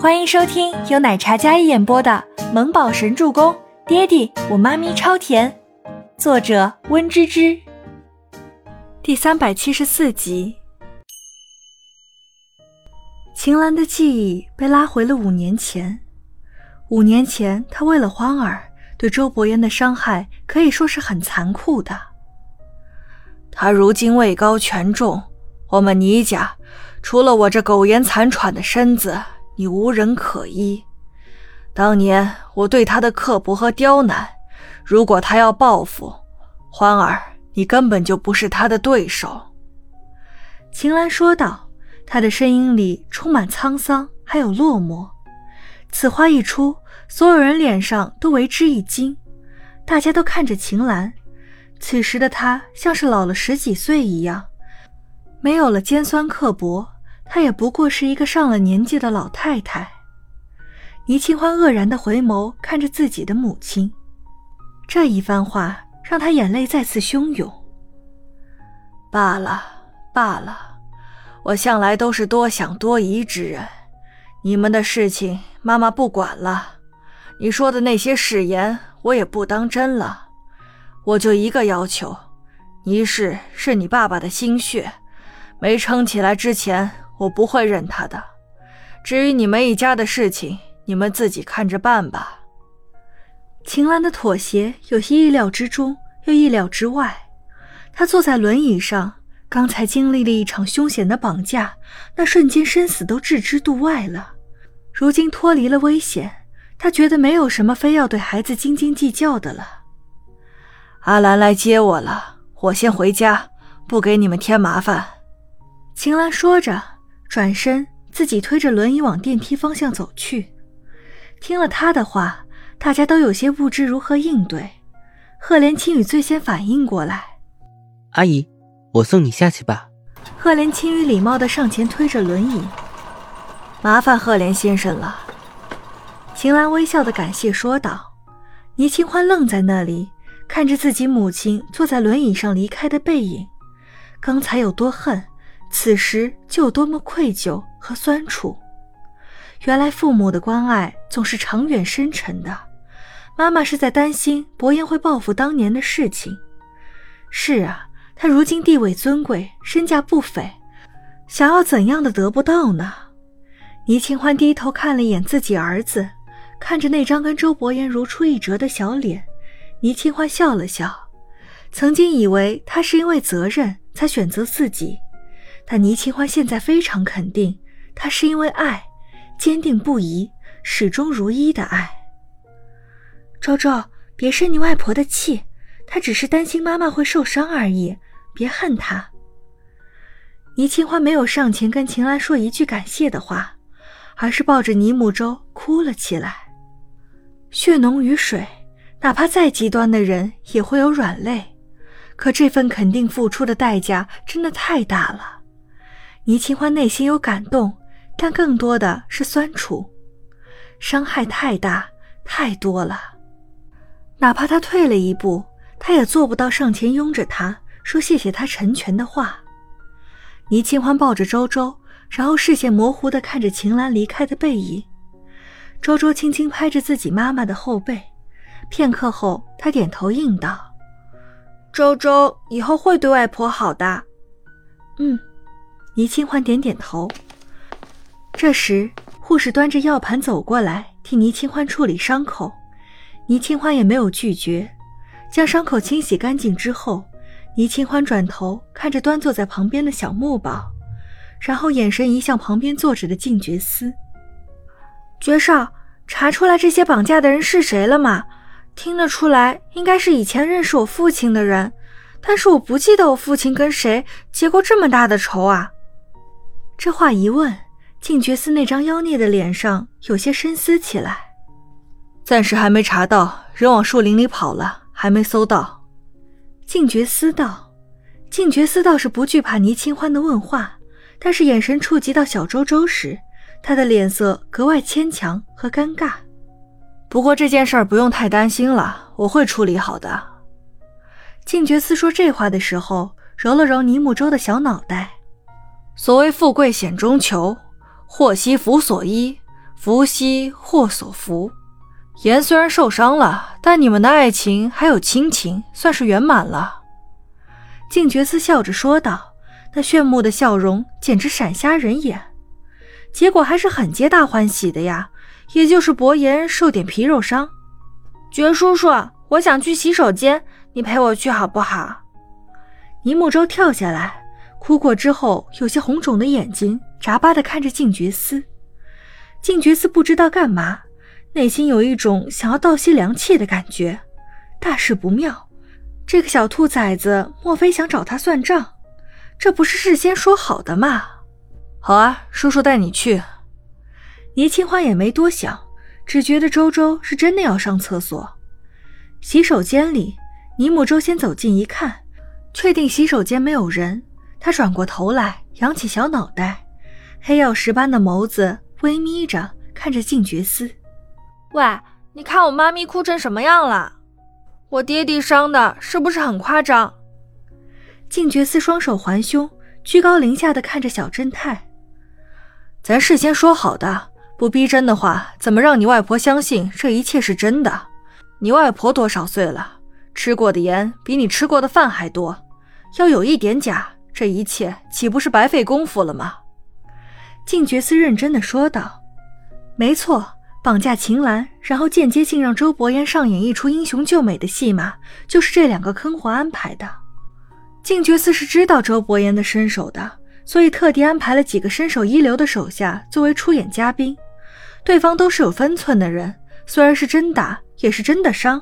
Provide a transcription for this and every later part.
欢迎收听由奶茶嘉一演播的《萌宝神助攻》，爹地我妈咪超甜，作者温芝芝。第三百七十四集。秦岚的记忆被拉回了五年前。五年前，她为了欢儿对周伯言的伤害可以说是很残酷的。他如今位高权重，我们倪家除了我这苟延残喘的身子。你无人可依。当年我对他的刻薄和刁难，如果他要报复，欢儿，你根本就不是他的对手。”秦岚说道，她的声音里充满沧桑，还有落寞。此话一出，所有人脸上都为之一惊，大家都看着秦岚。此时的她像是老了十几岁一样，没有了尖酸刻薄。她也不过是一个上了年纪的老太太。倪清欢愕然的回眸看着自己的母亲，这一番话让她眼泪再次汹涌。罢了，罢了，我向来都是多想多疑之人，你们的事情妈妈不管了。你说的那些誓言我也不当真了，我就一个要求：倪氏是你爸爸的心血，没撑起来之前。我不会认他的。至于你们一家的事情，你们自己看着办吧。秦岚的妥协有些意料之中，又意料之外。她坐在轮椅上，刚才经历了一场凶险的绑架，那瞬间生死都置之度外了。如今脱离了危险，她觉得没有什么非要对孩子斤斤计较的了。阿兰来接我了，我先回家，不给你们添麻烦。秦岚说着。转身，自己推着轮椅往电梯方向走去。听了他的话，大家都有些不知如何应对。赫连青雨最先反应过来：“阿姨，我送你下去吧。”赫连青雨礼貌地上前推着轮椅：“麻烦赫连先生了。”秦岚微笑的感谢说道。倪清欢愣在那里，看着自己母亲坐在轮椅上离开的背影，刚才有多恨。此时就有多么愧疚和酸楚。原来父母的关爱总是长远深沉的。妈妈是在担心伯言会报复当年的事情。是啊，他如今地位尊贵，身价不菲，想要怎样的得不到呢？倪清欢低头看了一眼自己儿子，看着那张跟周伯言如出一辙的小脸，倪清欢笑了笑。曾经以为他是因为责任才选择自己。但倪清欢现在非常肯定，他是因为爱，坚定不移、始终如一的爱。周周，别生你外婆的气，她只是担心妈妈会受伤而已，别恨她。倪清欢没有上前跟秦岚说一句感谢的话，而是抱着倪木舟哭了起来。血浓于水，哪怕再极端的人也会有软肋，可这份肯定付出的代价真的太大了。倪清欢内心有感动，但更多的是酸楚，伤害太大太多了。哪怕他退了一步，他也做不到上前拥着他说谢谢他成全的话。倪清欢抱着周周，然后视线模糊地看着秦岚离开的背影。周周轻轻拍着自己妈妈的后背，片刻后，他点头应道：“周周以后会对外婆好的。”嗯。倪清欢点点头。这时，护士端着药盘走过来，替倪清欢处理伤口。倪清欢也没有拒绝，将伤口清洗干净之后，倪清欢转头看着端坐在旁边的小木宝，然后眼神移向旁边坐着的静觉司。爵少，查出来这些绑架的人是谁了吗？听得出来，应该是以前认识我父亲的人，但是我不记得我父亲跟谁结过这么大的仇啊。这话一问，静觉司那张妖孽的脸上有些深思起来。暂时还没查到，人往树林里跑了，还没搜到。静觉司道，静觉司倒是不惧怕倪清欢的问话，但是眼神触及到小周周时，他的脸色格外牵强和尴尬。不过这件事儿不用太担心了，我会处理好的。静觉司说这话的时候，揉了揉倪木周的小脑袋。所谓富贵险中求，祸兮福所依。福兮祸所伏。言虽然受伤了，但你们的爱情还有亲情，算是圆满了。静觉寺笑着说道，那炫目的笑容简直闪瞎人眼。结果还是很皆大欢喜的呀，也就是伯言受点皮肉伤。觉叔叔，我想去洗手间，你陪我去好不好？倪木舟跳下来，哭过之后有些红肿的眼睛眨巴的看着静觉寺。静觉寺不知道干嘛。内心有一种想要倒吸凉气的感觉，大事不妙。这个小兔崽子莫非想找他算账？这不是事先说好的吗？好啊，叔叔带你去。倪清欢也没多想，只觉得周周是真的要上厕所。洗手间里，倪木周先走近一看，确定洗手间没有人，他转过头来，扬起小脑袋，黑曜石般的眸子微眯着看着静觉司。喂，你看我妈咪哭成什么样了？我爹地伤的是不是很夸张？静觉司双手环胸，居高临下的看着小正太。咱事先说好的，不逼真的话，怎么让你外婆相信这一切是真的？你外婆多少岁了？吃过的盐比你吃过的饭还多。要有一点假，这一切岂不是白费功夫了吗？静觉寺认真的说道：“没错。”绑架秦岚，然后间接性让周伯言上演一出英雄救美的戏码，就是这两个坑货安排的。静觉寺是知道周伯言的身手的，所以特地安排了几个身手一流的手下作为出演嘉宾。对方都是有分寸的人，虽然是真打，也是真的伤，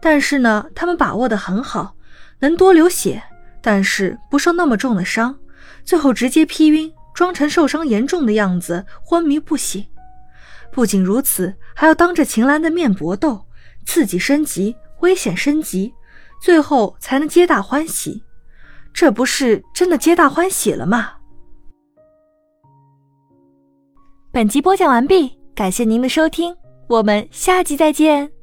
但是呢，他们把握的很好，能多流血，但是不受那么重的伤，最后直接劈晕，装成受伤严重的样子，昏迷不醒。不仅如此，还要当着秦岚的面搏斗，刺激升级，危险升级，最后才能皆大欢喜。这不是真的皆大欢喜了吗？本集播讲完毕，感谢您的收听，我们下集再见。